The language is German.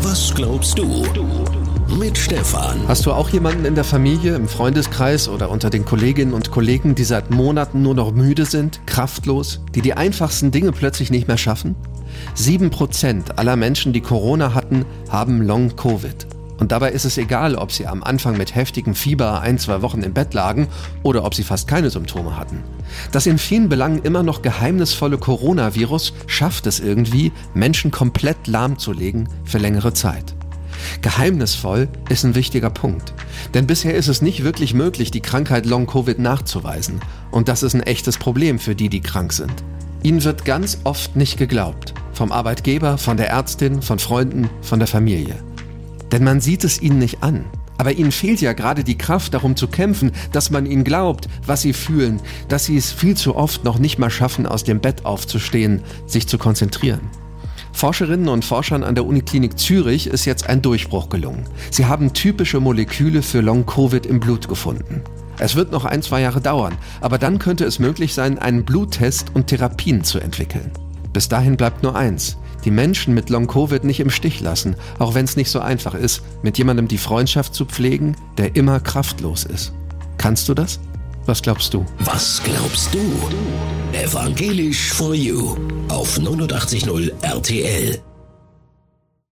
Was glaubst du? Mit Stefan. Hast du auch jemanden in der Familie, im Freundeskreis oder unter den Kolleginnen und Kollegen, die seit Monaten nur noch müde sind, kraftlos, die die einfachsten Dinge plötzlich nicht mehr schaffen? Sieben Prozent aller Menschen, die Corona hatten, haben Long-Covid. Und dabei ist es egal, ob sie am Anfang mit heftigem Fieber ein, zwei Wochen im Bett lagen oder ob sie fast keine Symptome hatten. Das in vielen Belangen immer noch geheimnisvolle Coronavirus schafft es irgendwie, Menschen komplett lahmzulegen für längere Zeit. Geheimnisvoll ist ein wichtiger Punkt. Denn bisher ist es nicht wirklich möglich, die Krankheit Long-Covid nachzuweisen. Und das ist ein echtes Problem für die, die krank sind. Ihnen wird ganz oft nicht geglaubt. Vom Arbeitgeber, von der Ärztin, von Freunden, von der Familie. Denn man sieht es ihnen nicht an. Aber ihnen fehlt ja gerade die Kraft, darum zu kämpfen, dass man ihnen glaubt, was sie fühlen, dass sie es viel zu oft noch nicht mal schaffen, aus dem Bett aufzustehen, sich zu konzentrieren. Forscherinnen und Forschern an der Uniklinik Zürich ist jetzt ein Durchbruch gelungen. Sie haben typische Moleküle für Long-Covid im Blut gefunden. Es wird noch ein, zwei Jahre dauern, aber dann könnte es möglich sein, einen Bluttest und Therapien zu entwickeln. Bis dahin bleibt nur eins, die Menschen mit Long-Covid nicht im Stich lassen, auch wenn es nicht so einfach ist, mit jemandem die Freundschaft zu pflegen, der immer kraftlos ist. Kannst du das? Was glaubst du? Was glaubst du? Evangelisch for You auf 89.0 RTL.